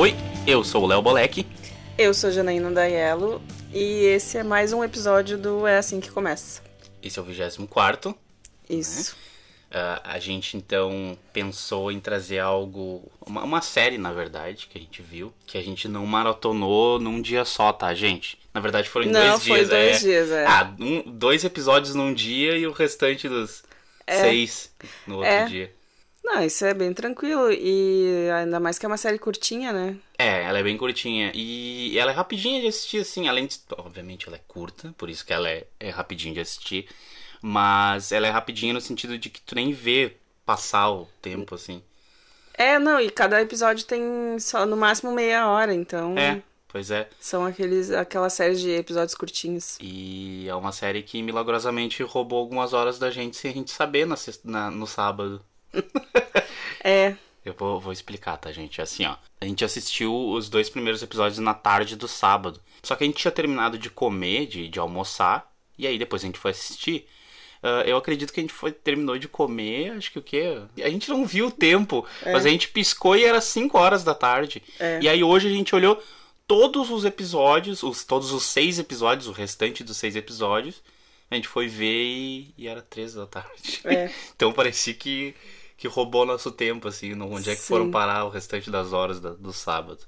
Oi, eu sou o Léo Bolek. Eu sou Janaína Daiello e esse é mais um episódio do É Assim Que Começa. Esse é o 24 Isso. Uh, a gente então pensou em trazer algo, uma, uma, série na verdade, que a gente viu, que a gente não maratonou num dia só, tá, gente? Na verdade foram em não, dois foi dias. dois é. dias, é. Ah, um, dois episódios num dia e o restante dos É. seis no outro É. dia. Não, isso é bem tranquilo e ainda mais que é uma série curtinha, né? É, ela é bem curtinha e ela é rapidinha de assistir, assim, além de. Obviamente ela é curta, por isso que ela é, é rapidinha de assistir. Mas ela é rapidinha no sentido de que tu nem vê passar o tempo, assim. É, não, e cada episódio tem só no máximo meia hora, então É, pois é. são aqueles aquela série de episódios curtinhos. E é uma série que milagrosamente roubou algumas horas da gente sem a gente saber na, na- no sábado. É, Eu vou, vou explicar, tá, gente? Assim, ó. A gente assistiu os dois primeiros episódios na tarde do sábado. Só que a gente tinha terminado de comer, de, de almoçar. E aí depois a gente foi assistir. Ah, eu acredito que a gente foi, terminou de comer, acho que o quê? A gente não viu o tempo. Mas a gente piscou e era 5 horas da tarde. É. E aí hoje a gente olhou todos os episódios, os, todos os seis episódios, o restante dos seis episódios. A gente foi ver e, e era três da tarde. É. então parecia que, que roubou nosso tempo, assim. no- Onde é que Sim. foram parar o restante das horas da- do sábado?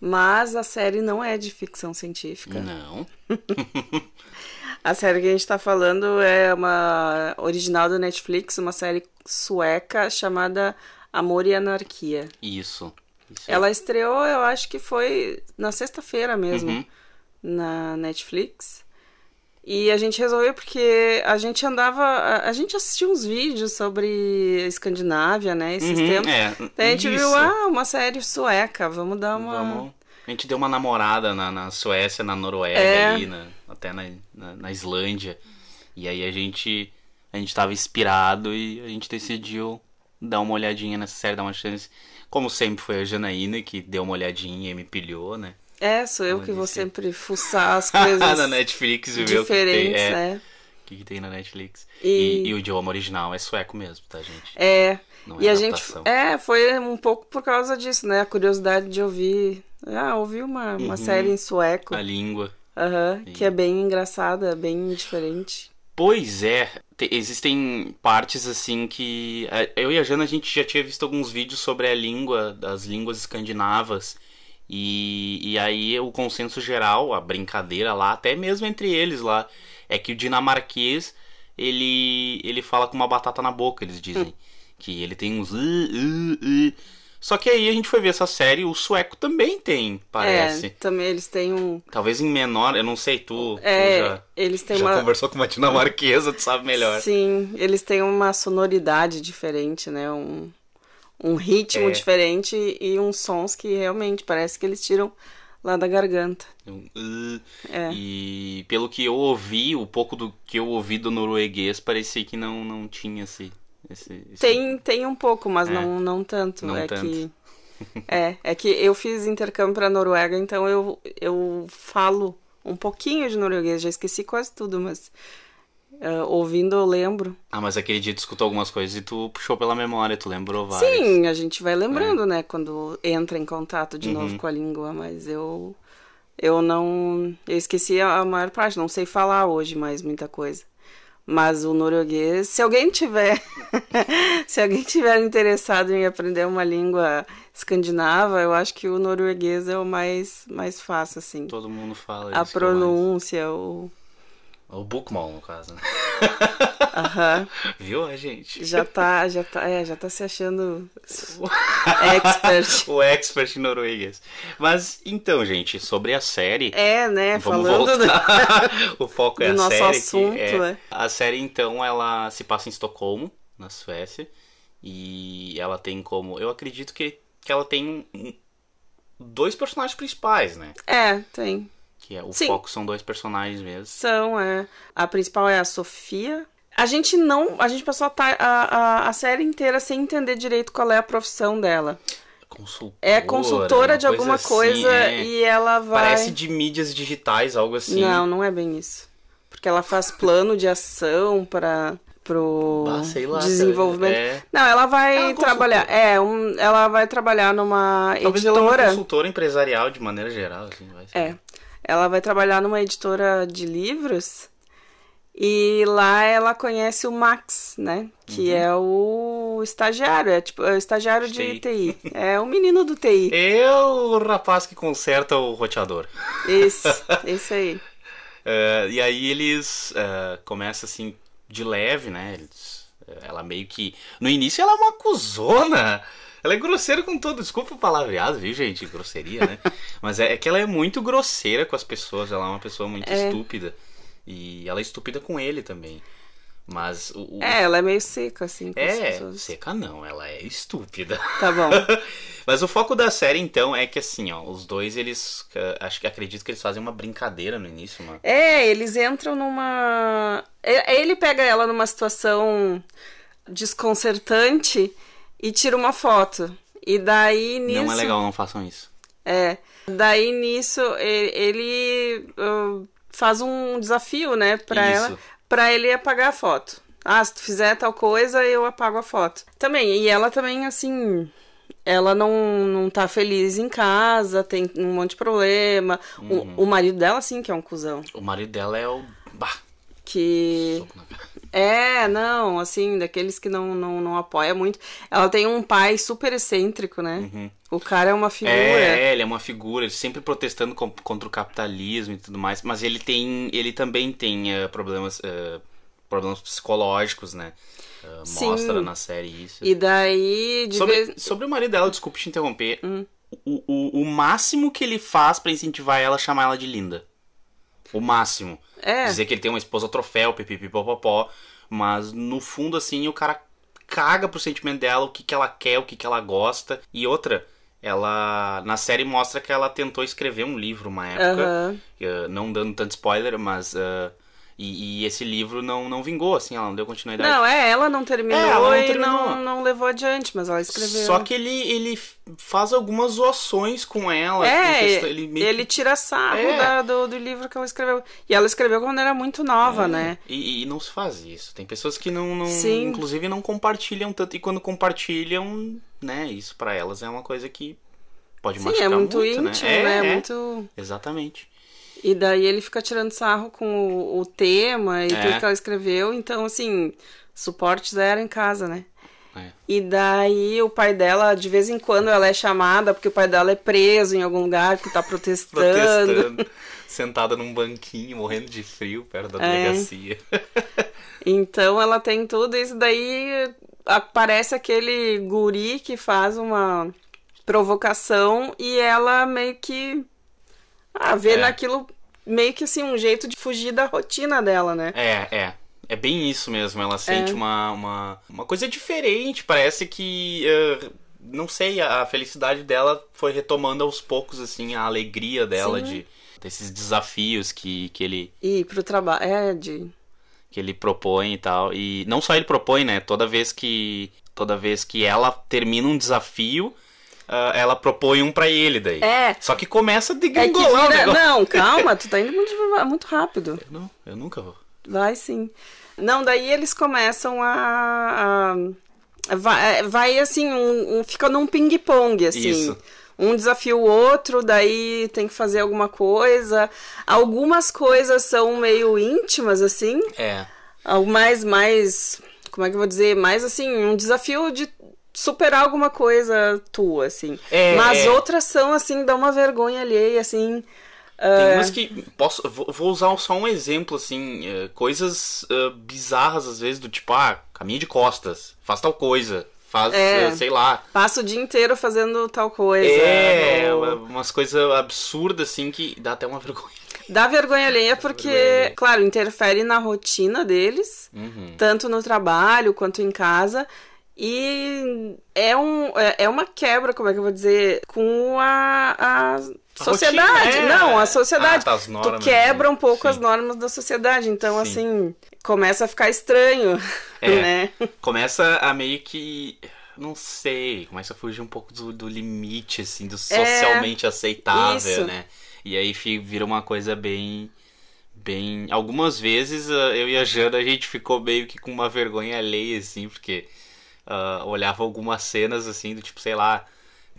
mas a série não é de ficção científica. Não. A série que a gente tá falando é uma original da Netflix, uma série sueca chamada Amor e Anarquia. Isso. Isso. Ela estreou, eu acho que foi na sexta-feira mesmo, Uhum. na Netflix. E a gente resolveu porque a gente andava. A, a gente assistiu uns vídeos sobre Escandinávia, né? Esses Uhum, tempos. é, Daí a gente isso. viu, ah, uma série sueca, vamos dar uma. Vamos- A gente deu uma namorada na, na Suécia, na Noruega, É. ali, na- até na, na, na Islândia. E aí a gente, a gente tava inspirado e a gente decidiu dar uma olhadinha nessa série, dar uma chance. Como sempre foi a Janaína que deu uma olhadinha e me pilhou, né? É, sou eu Como que vou sempre fuçar as coisas na Netflix e ver o que tem, é, né? o que que tem na Netflix. E- E... e o idioma original é sueco mesmo, tá, gente? É. Não e é a gente. adaptação. É, foi um pouco por causa disso, né? A curiosidade de ouvir. Ah, ouvir uma, uma Uhum. série em sueco. A língua. Aham, que Sim. é bem engraçada, bem diferente. Pois é, te- existem partes assim que eu e a Jana a gente já tinha visto alguns vídeos sobre a língua das línguas escandinavas e, e aí o consenso geral, a brincadeira lá, até mesmo entre eles lá, é que o dinamarquês ele ele fala com uma batata na boca, eles dizem que ele tem uns "uh, uh, uh". só que aí a gente foi ver essa série, o sueco também tem, parece. É, também eles têm um. Talvez em menor, eu não sei, tu, tu É, já, eles têm já uma. conversou com uma dinamarquesa, tu sabe melhor. Sim, eles têm uma sonoridade diferente, né? Um, um ritmo É. diferente e uns sons que realmente parece que eles tiram lá da garganta. Um, "uh", É. E pelo que eu ouvi, o pouco do que eu ouvi do norueguês, parecia que não, não tinha esse. esse, esse- Tem, tem um pouco, mas É. não, não tanto. Não é tanto. que. É, é que eu fiz intercâmbio pra Noruega, então eu, eu falo um pouquinho de norueguês, já esqueci quase tudo, mas ah, ouvindo eu lembro. Ah, mas aquele dia tu escutou algumas coisas e tu puxou pela memória, tu lembrou várias. Sim, a gente vai lembrando, É. né, quando entra em contato de Uhum. novo com a língua, mas eu eu não eu esqueci a a maior parte, não sei falar hoje mais muita coisa. Mas o norueguês, se alguém tiver se alguém tiver interessado em aprender uma língua escandinava, eu acho que o norueguês é o mais mais fácil assim. Todo mundo fala A isso. é mais- pronúncia, o O bookmall, no caso, né? aham, Viu a gente? já tá, já tá, é, já tá se achando expert. o expert norueguês. Mas então, gente, sobre a série. É, né? Vamos Falando do- voltar. o foco é do a nosso série. que assunto, é- né? A série, então, ela se passa em Estocolmo, na Suécia. E ela tem como. Eu acredito que, que ela tem dois personagens principais, né? É, tem. Que é, o Sim. foco são dois personagens mesmo. São, é. A principal é a Sofia. A gente não. A gente passou a, a, a, série inteira sem entender direito qual é a profissão dela. Consultora. É consultora de alguma assim, coisa é. e ela vai. Parece de mídias digitais, algo assim. Não, não é bem isso. Porque ela faz plano de ação para pro sei lá, desenvolvimento. é. Não, ela vai Ela é trabalhar. É, um, ela vai trabalhar numa Talvez ela é uma editora. consultora empresarial de maneira geral, assim, vai ser. É. Ela vai trabalhar numa editora de livros e lá ela conhece o Max, né? Que Uhum. é o estagiário, é tipo é o estagiário de TI. É o menino do TI. É o rapaz que conserta o roteador. Esse, esse aí. É, e aí eles é, começam assim, de leve, né? Eles- é, ela meio que. No início ela é uma cuzona. Ela é grosseira com todo. Desculpa o palavreado, viu, gente? Grosseria, né? Mas é, é que ela é muito grosseira com as pessoas. Ela é uma pessoa muito É. estúpida. E ela é estúpida com ele também. Mas o. o- É, ela é meio seca, assim, é, seca não, ela é estúpida. Tá bom. Mas o foco da série, então, é que assim, ó, os dois, eles. eh, Acho que acredito que eles fazem uma brincadeira no início, uma. É, eles entram numa. e- Ele pega ela numa situação desconcertante e tira uma foto. E daí nisso. Não é legal, não façam isso. É. Daí nisso e- ele ah, faz um desafio, né, pra Isso. ela, pra ele apagar a foto. Ah, se tu fizer tal coisa, eu apago a foto. Também, e ela também, assim, ela não, não tá feliz em casa, tem um monte de problema. Uhum. O, o marido dela, sim, que é um cuzão. O marido dela é o. Bah, Que. soco na cara. É, não, assim, daqueles que não, não, não apoia muito. Ela tem um pai super excêntrico, né? O cara é uma figura. É, ele é uma figura, ele sempre protestando contra o capitalismo e tudo mais, mas ele tem, ele também tem eh, problemas, eh, problemas psicológicos, né? Sim. mostra na série isso. E daí, de Sobre, vez. Hum. sobre o marido dela, desculpe te interromper, o, o, o máximo que ele faz pra incentivar ela é chamar ela de linda. O máximo. É. Dizer que ele tem uma esposa troféu, pipipipopopó, mas no fundo, assim, o cara caga pro sentimento dela, o que, que ela quer, o que, que ela gosta. E outra, ela na série mostra que ela tentou escrever um livro uma época, eh, não dando tanto spoiler, mas. eh, e, e esse livro não, não vingou, assim, ela não deu continuidade. Não, é, ela não terminou É, ela não e terminou. não, não levou adiante, mas ela escreveu. Só que ele, ele faz algumas zoações com ela. É, questão- ele, meio que- tira sarro É. da- do, do livro que ela escreveu. E ela escreveu quando era muito nova, né? E, e não se faz isso. Tem pessoas que não, não Sim. inclusive não compartilham tanto. E quando compartilham, né, isso pra elas é uma coisa que pode Sim, machucar é muito, muito, íntimo, né? né? É, é. Muito... Exatamente. E daí ele fica tirando sarro com o, o tema e É. tudo que ela escreveu. Então, assim, suporte zero em casa, né? É. E daí o pai dela, de vez em quando, ela é chamada porque o pai dela é preso em algum lugar que tá protestando. Protestando, sentada num banquinho, morrendo de frio perto da É. delegacia. Então ela tem tudo isso. Daí aparece aquele guri que faz uma provocação e ela meio que ah, vê É. naquilo meio que assim um jeito de fugir da rotina dela, né? É, é. É bem isso mesmo. Ela sente É. uma, uma, uma coisa diferente. Parece que. eh, não sei, a a felicidade dela foi retomando aos poucos, assim, a alegria dela Sim. de desses desafios que, que, ele, E pro trabalho, é de que ele propõe e tal. E não só ele propõe, né? Toda vez que. Toda vez que ela termina um desafio, ah, ela propõe um pra ele daí. É. Só que começa a é o vira... Não, calma, tu tá indo muito, muito rápido. Eu não, eu nunca vou. Vai sim. Não, daí eles começam a. a- vai, vai assim, um, um- fica num ping-pong, assim. Isso. Um desafia o outro, daí tem que fazer alguma coisa. Algumas coisas são meio íntimas, assim. É. Mais, mais. Como é que eu vou dizer? Mais assim, um desafio de superar alguma coisa tua, assim. É, Mas é. outras são, assim, dá uma vergonha alheia, assim. Tem umas que. Posso, vou, usar só um exemplo, assim. eh, coisas eh, bizarras, às vezes, do tipo, ah, caminho de costas, faz tal coisa, faz, É. eh, sei lá. Passa o dia inteiro fazendo tal coisa. É, ou- umas coisas absurdas, assim, que dá até uma vergonha. Dá vergonha alheia porque, Vergonha claro, interfere na rotina deles, Uhum. tanto no trabalho quanto em casa. E é, um, é é uma quebra, como é que eu vou dizer, com a, a sociedade. rotina, é. Não, a sociedade. Ah, tá, as normas, tu quebra um né? pouco Sim. as normas da sociedade. Então, Sim. assim, começa a ficar estranho, É. né? Começa a meio que. Não sei, começa a fugir um pouco do, do limite, assim, do socialmente aceitável, É, isso. né? E aí vira uma coisa bem. bem. Algumas vezes uh, eu e a Jana a gente ficou meio que com uma vergonha alheia, assim, porque uh, olhava algumas cenas assim, do tipo, sei lá,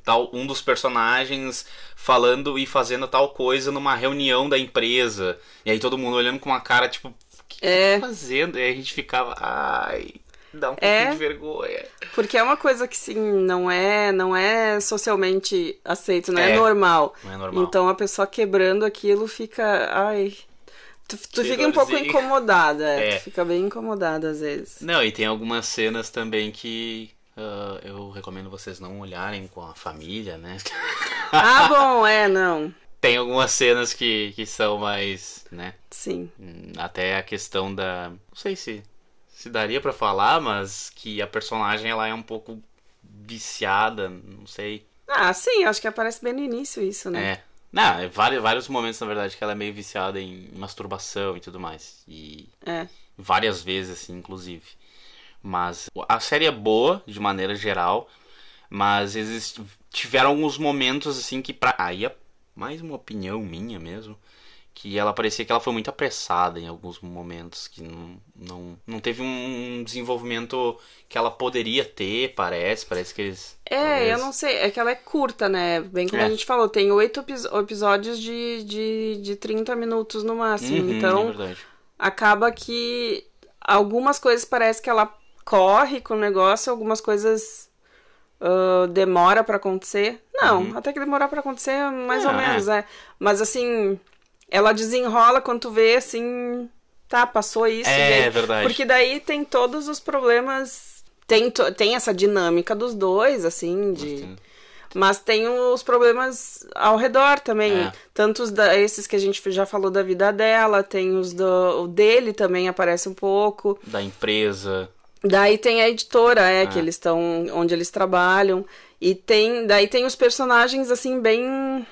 tal um dos personagens falando e fazendo tal coisa numa reunião da empresa. E aí todo mundo olhando com uma cara, tipo, o que, é. que tá fazendo? E aí a gente ficava, ai, dá um pouquinho é, de vergonha. Porque é uma coisa que sim, não é, não é socialmente aceito, não é, é normal. Não é normal. Então a pessoa quebrando aquilo fica, ai, Tu, tu fica um pouco incomodada, é. Tu fica bem incomodada às vezes. Não, e tem algumas cenas também que uh, eu recomendo vocês não olharem com a família, né? Ah, bom, é, não. Tem algumas cenas que, que são mais, né? Sim. Hum, até a questão da. Não sei se, se daria para falar, mas que a personagem ela é um pouco viciada, não sei. Ah, sim, acho que aparece bem no início isso, né? É. Não, é vários, vários momentos, na verdade, que ela é meio viciada em masturbação e tudo mais. E é. várias vezes, assim, inclusive. Mas a série é boa, de maneira geral. Mas exist... tiveram alguns momentos, assim, que pra... Aí é mais uma opinião minha mesmo que ela parecia que ela foi muito apressada em alguns momentos, que não, não, não teve um desenvolvimento que ela poderia ter, parece, parece que eles... É, talvez... eu não sei, é que ela é curta, né, bem como é. a gente falou, tem oito episódios de, de, de 30 minutos no máximo, uhum, então é acaba que algumas coisas parece que ela corre com o negócio, algumas coisas Uh, demora para acontecer. Não, uhum. até que demorar para acontecer, mais ou menos, é. Mas assim, ela desenrola quando tu vê assim, tá, passou isso. É, é verdade. Porque daí tem todos os problemas. Tem, tem essa dinâmica dos dois, assim, de. Mas tem os problemas ao redor também. É. Tanto os da, esses que a gente já falou da vida dela, tem os do, o dele também aparece um pouco. Da empresa. Daí tem a editora, é, é. que eles estão. onde eles trabalham. E tem. Daí tem os personagens, assim, bem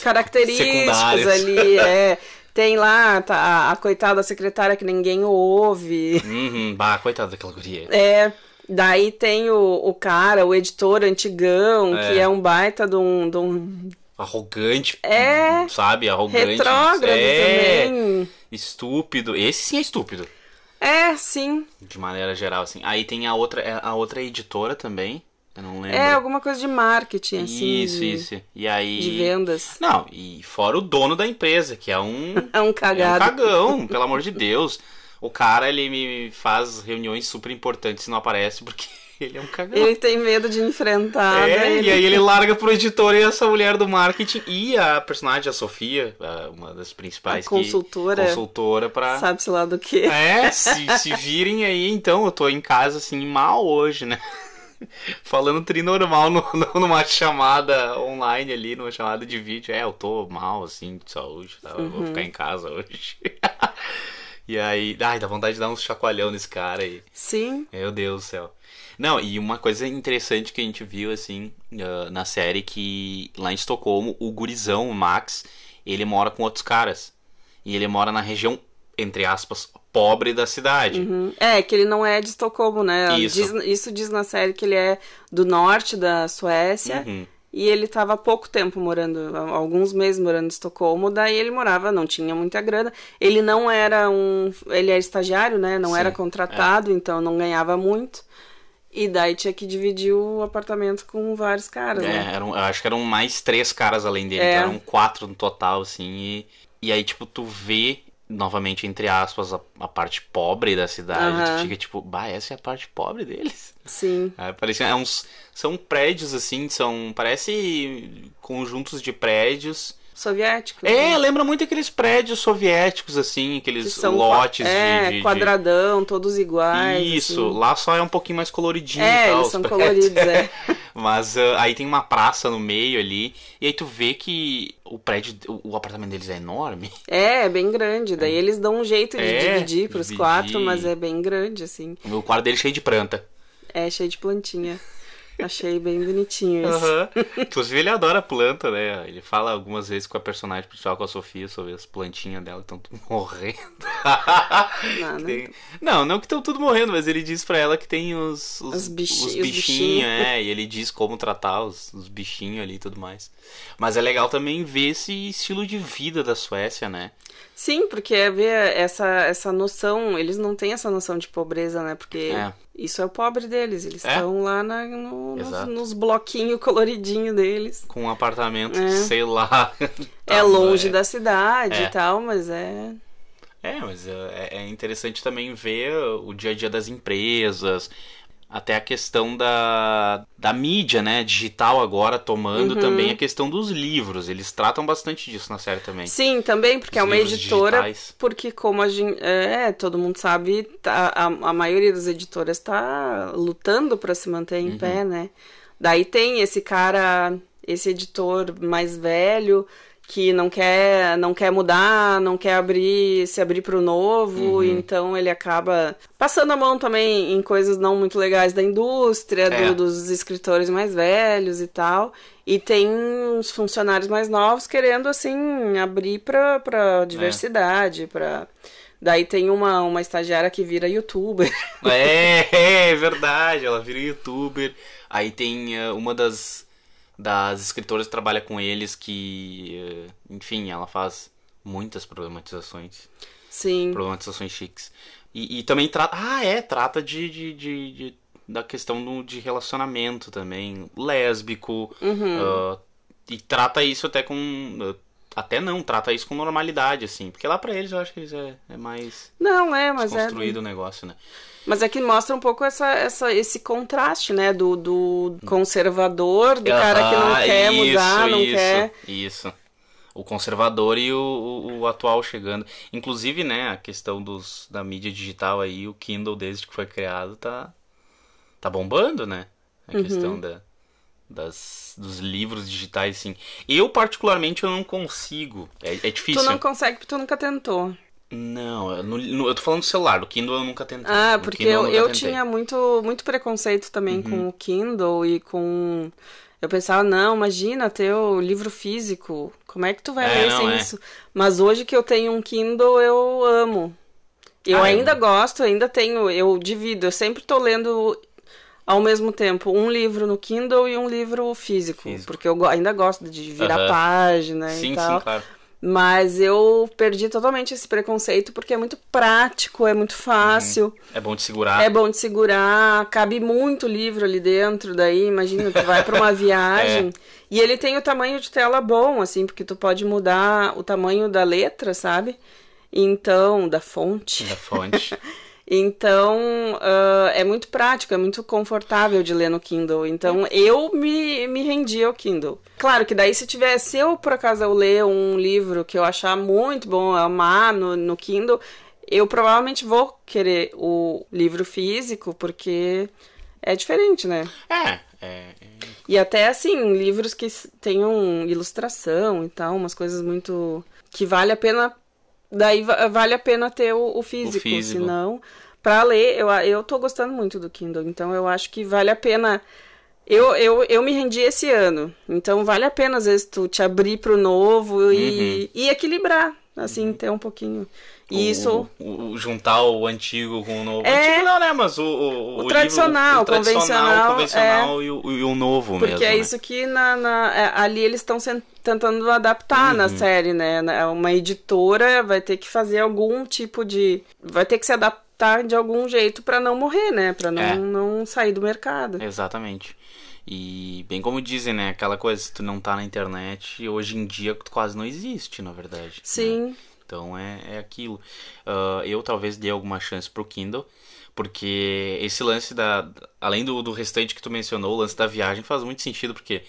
característicos ali, é. Tem lá tá, a, a, coitada secretária que ninguém ouve. Uhum, bah, coitada daquela guria. É. Daí tem o, o cara, o editor antigão, é. que é um baita de um, de um... Arrogante, é, sabe? Arrogante. Retrógrado é, também. Estúpido. Esse sim é estúpido. É, sim. De maneira geral, assim. Aí tem a outra, a outra editora também, eu não lembro. É, alguma coisa de marketing, assim. Isso, de, isso. E aí. De vendas. Não, e fora o dono da empresa, que é um. é um cagado. É um cagão, pelo amor de Deus. O cara, ele me faz reuniões super importantes e não aparece porque ele é um cagão. Ele tem medo de enfrentar. É, né? e aí ele larga pro editor e essa mulher do marketing e a personagem, a Sofia, uma das principais. A consultora. Que, consultora pra. Sabe-se lá do que. É, se, se virem aí, então, eu tô em casa assim, mal hoje, né? Falando trinormal no, numa chamada online ali, numa chamada de vídeo. É, eu tô mal, assim, de saúde, tá? Eu vou uhum. ficar em casa hoje. e aí, ai, dá vontade de dar uns chacoalhão nesse cara aí. Sim. Meu Deus do céu. Não, e uma coisa interessante que a gente viu, assim, uh, na série, que lá em Estocolmo, o gurizão, o Max, ele mora com outros caras. E ele mora na região, entre aspas, pobre da cidade. Uhum. É, que ele não é de Estocolmo, né? Isso. Diz, isso diz na série que ele é do norte da Suécia. Uhum. E ele estava há pouco tempo morando, alguns meses morando em Estocolmo, daí ele morava, não tinha muita grana. Ele não era um. Ele era estagiário, né? Não Sim, era contratado, é. então não ganhava muito. E daí tinha que dividir o apartamento com vários caras, é, né? Eram, eu acho que eram mais três caras além dele, é. então eram quatro no total, assim. E, e aí, tipo, tu vê novamente, entre aspas, a, a parte pobre da cidade. Uhum. Tu fica tipo, bah, essa é a parte pobre deles. Sim. É, parece, é uns, são prédios, assim, são. Parece conjuntos de prédios. Soviéticos. É, né? lembra muito aqueles prédios soviéticos, assim, aqueles lotes é, de, de, quadradão, todos iguais. Isso, assim. lá só é um pouquinho mais coloridinho. É, tal, eles são coloridos, é. Mas uh, aí tem uma praça no meio ali, e aí tu vê que o prédio, o, o apartamento deles é enorme. É, é bem grande. Daí é. eles dão um jeito de é, dividir pros dividir. quatro, mas é bem grande, assim. O quarto dele é cheio de planta. É, cheio de plantinha. Achei bem bonitinho isso. Uhum. Inclusive, ele adora planta, né? Ele fala algumas vezes com a personagem principal, com a Sofia, sobre as plantinhas dela que estão tudo morrendo. Não, tem... não, não que estão tudo morrendo, mas ele diz pra ela que tem os, os, os, bichinhos, os bichinhos, é, e ele diz como tratar os, os bichinhos ali e tudo mais. Mas é legal também ver esse estilo de vida da Suécia, né? Sim, porque é ver essa, essa noção, eles não têm essa noção de pobreza, né? Porque É. isso é o pobre deles, eles É. estão lá na- no- nos, nos bloquinhos coloridinhos deles. Com um apartamento, É. sei lá. É longe é. da cidade É. e tal, mas é. É, mas é, é interessante também ver o dia a dia das empresas, até a questão da, da mídia, né, digital agora tomando Uhum. também a questão dos livros. Eles tratam bastante disso na série também. Sim, também, porque Os é uma editora. digitais. Porque, como a gente. É, todo mundo sabe, tá- a, a maioria das editoras está lutando para se manter em Uhum. pé, né? Daí tem esse cara, esse editor mais velho que não quer não quer mudar, não quer abrir se abrir para o novo, Uhum. então ele acaba passando a mão também em coisas não muito legais da indústria, do- É. dos escritores mais velhos e tal. E tem uns funcionários mais novos querendo assim abrir para para diversidade, para Daí tem uma, uma estagiária que vira youtuber. É, é verdade, ela vira youtuber. Aí tem eh, uma das, das escritoras que trabalha com eles que, eh, enfim, ela faz muitas problematizações. Sim. Problematizações chiques. E, e também trata. Ah, é, trata de, de, de- de- da questão do, de relacionamento também. Lésbico. Uhum. ah, e trata isso até com. ah, Até não, trata isso com normalidade, assim. Porque lá pra eles eu acho que eles é, é mais Não, é, mas é. construído o negócio, né? Mas é que mostra um pouco essa, essa, esse contraste, né? Do, do conservador, do cara que não Ah, quer isso, mudar, não isso, quer. Isso. O conservador e o, o, o atual chegando. Inclusive, né, a questão dos, da mídia digital aí, o Kindle desde que foi criado tá, tá bombando, né? A Uhum. questão da, das, dos livros digitais, assim. Eu, particularmente, eu não consigo. É, é difícil. Tu não consegue porque tu nunca tentou. Não, eu, no- eu tô falando do celular, do Kindle eu nunca tentei. Ah, porque Kindle eu, eu tentei. tinha muito, muito preconceito também Uhum. com o Kindle e com. Eu pensava, não, imagina ter o livro físico. Como é que tu vai É, ler não, sem é. isso? Mas hoje que eu tenho um Kindle, eu amo. Eu Ah, ainda gosto, ainda tenho, eu divido, eu sempre tô lendo ao mesmo tempo um livro no Kindle e um livro físico, Físico. porque eu ainda gosto de virar Aham. página Sim, e tal. sim, claro. Mas eu perdi totalmente esse preconceito porque é muito prático, é muito fácil. É bom de segurar. É bom de segurar, cabe muito livro ali dentro, daí imagina, tu vai pra uma viagem e ele tem o tamanho de tela bom, assim, porque tu pode mudar o tamanho da letra, sabe? Então, da fonte. Da fonte. Então, ah, é muito prático, é muito confortável de ler no Kindle. Então, eu me, me rendi ao Kindle. Claro que daí, se tiver, se eu por acaso eu ler um livro que eu achar muito bom, amar no, no Kindle, eu provavelmente vou querer o livro físico, porque é diferente, né? é, é. E até assim, livros que tenham ilustração e tal, umas coisas muito. que vale a pena. Daí va- vale a pena ter o, o físico, físico. senão. Pra ler, eu, eu tô gostando muito do Kindle, então eu acho que vale a pena. Eu, eu, eu me rendi esse ano, então vale a pena, às vezes, tu te abrir pro novo e, e equilibrar, assim, ter um pouquinho. E isso. o- o- juntar o antigo com o novo. É. Antigo não, né? Mas o. O, O tradicional, livro, o tradicional, convencional, convencional e, o, e o novo Porque mesmo. é né? isso que na, na- é, ali eles estão tentando adaptar na Uhum. série, né? Na- Uma editora vai ter que fazer algum tipo de. Vai ter que se adaptar de algum jeito pra não morrer, né? Pra não, É. não sair do mercado. Exatamente. E bem como dizem, né? Aquela coisa, se tu não tá na internet, hoje em dia tu quase não existe, na verdade. né? Então é, é aquilo. Ah, eu talvez dê alguma chance pro Kindle, porque esse lance da. Além do, do restante que tu mencionou, o lance da viagem faz muito sentido, porque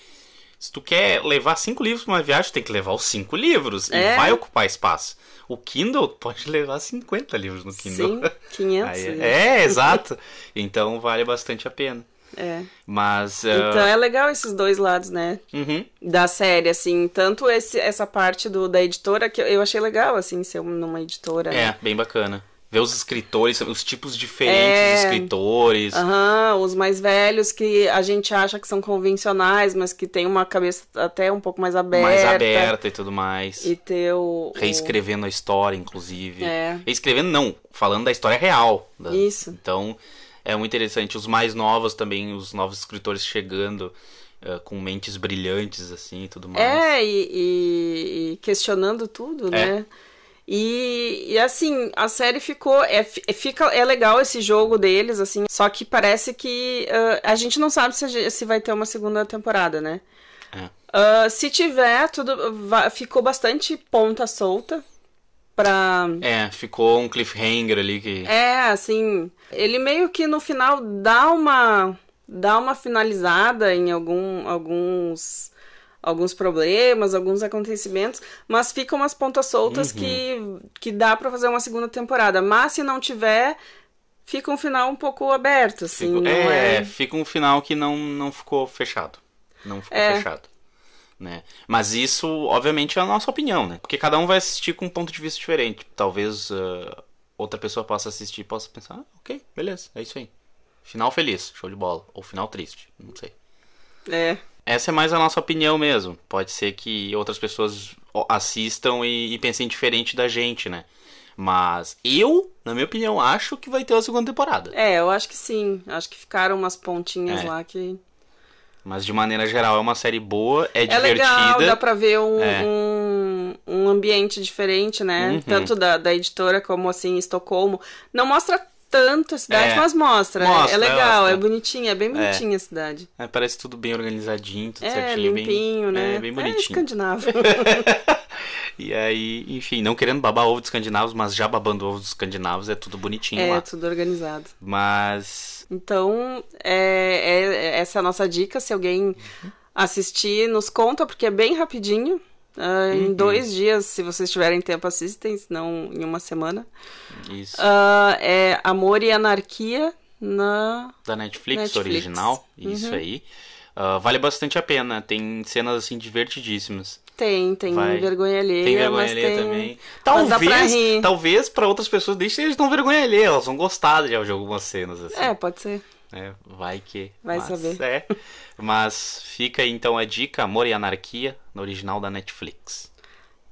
se tu quer levar cinco livros pra uma viagem, tu tem que levar os cinco livros É. e vai ocupar espaço. O Kindle pode levar 50 livros no Kindle. Sim, 500. Aí é, é, exato. Então vale bastante a pena. É. Mas. ah, Então é legal esses dois lados, né? uhum, Da série, assim. Tanto esse, essa parte do, da editora, que eu- achei legal, assim, ser numa editora. né? é, bem bacana. Ver os escritores, os tipos diferentes É. de escritores. Aham, os mais velhos que a gente acha que são convencionais, mas que tem uma cabeça até um pouco mais aberta. mais aberta e tudo mais. E ter o- Reescrevendo a história, inclusive. É. Reescrevendo, não, falando da história real. da- Isso. Então, é muito interessante. Os mais novos também, os novos escritores chegando eh, com mentes brilhantes, assim, e tudo mais. É, e, e- e questionando tudo, É. né? E, e, assim, a série ficou. É, fica, é legal esse jogo deles, assim. Só que parece que. Uh, a gente não sabe se, se vai ter uma segunda temporada, né? É. Uh, se tiver, tudo. Ficou bastante ponta solta. Pra... É, ficou um cliffhanger ali que. É, assim. Ele meio que no final dá uma. dá uma finalizada em algum, alguns alguns problemas, alguns acontecimentos, mas ficam umas pontas soltas uhum. que, que dá para fazer uma segunda temporada. Mas se não tiver, fica um final um pouco aberto, assim. Fico, é, é, fica um final que não, não ficou fechado. Não ficou é. fechado. Né? Mas isso, obviamente, é a nossa opinião, né? Porque cada um vai assistir com um ponto de vista diferente. Talvez uh, outra pessoa possa assistir e possa pensar, ah, ok, beleza, é isso aí. Final feliz, show de bola. Ou final triste, não sei. É. Essa é mais a nossa opinião mesmo. Pode ser que outras pessoas assistam e, e pensem diferente da gente, né? Mas eu, na minha opinião, acho que vai ter a segunda temporada. É, eu acho que sim. Acho que ficaram umas pontinhas é. lá que. Mas de maneira geral é uma série boa, é, é divertida. É legal, dá pra ver um, é. um, um, ambiente diferente, né? Uhum. Tanto da, da editora como assim, Estocolmo. Não mostra tanto a cidade, é, mas mostra. mostra é, legal, mostra. é bonitinha, é bem bonitinha é. a cidade. É, parece tudo bem organizadinho, tudo é, certinho. limpinho, bem, né? É, bem bonitinho. É escandinavo. e aí, enfim, não querendo babar ovo dos escandinavos, mas já babando ovo dos escandinavos, é tudo bonitinho é, lá. É, tudo organizado. Mas... Então, é, é, essa é a nossa dica, se alguém assistir, nos conta, porque é bem rapidinho. Uh, uhum. Em dois dias, se vocês tiverem tempo, assistem, senão em uma semana. Isso. Uh, é Amor e Anarquia na. Da Netflix, Netflix. original. Isso uhum. aí. Uh, vale bastante a pena. Tem cenas assim divertidíssimas. Tem, tem Vai. vergonha alheia. Tem vergonha alheia tem... também. Talvez, talvez para outras pessoas deixem eles não vergonha alheia. Elas vão gostar de algumas cenas assim. É, pode ser. É, vai que. Vai Mas, saber. É. Mas fica aí então a dica: Amor e Anarquia, no original da Netflix.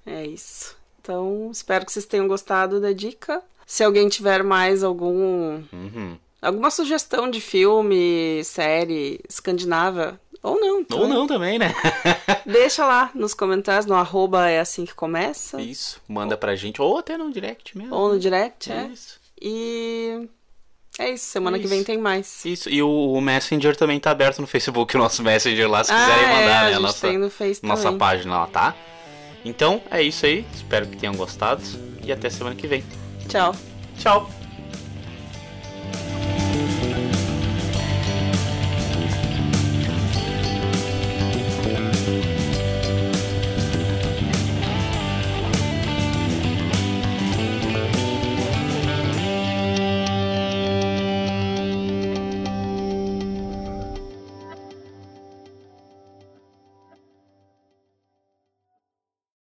É isso. Então, espero que vocês tenham gostado da dica. Se alguém tiver mais algum. Uhum. Alguma sugestão de filme, série escandinava, ou não. Também. Ou não também, né? Deixa lá nos comentários, no arroba é assim que começa. Isso, manda ou... pra gente, ou até no direct mesmo. Ou no direct, é. é. Isso. E é isso, semana isso. que vem tem mais. Isso, e o, Messenger também tá aberto no Facebook, o nosso Messenger lá, se ah, quiserem mandar, é, né? Nossa, tem no Face nossa também. página lá, tá? Então, é isso aí. Espero que tenham gostado. E até semana que vem. Tchau. Tchau.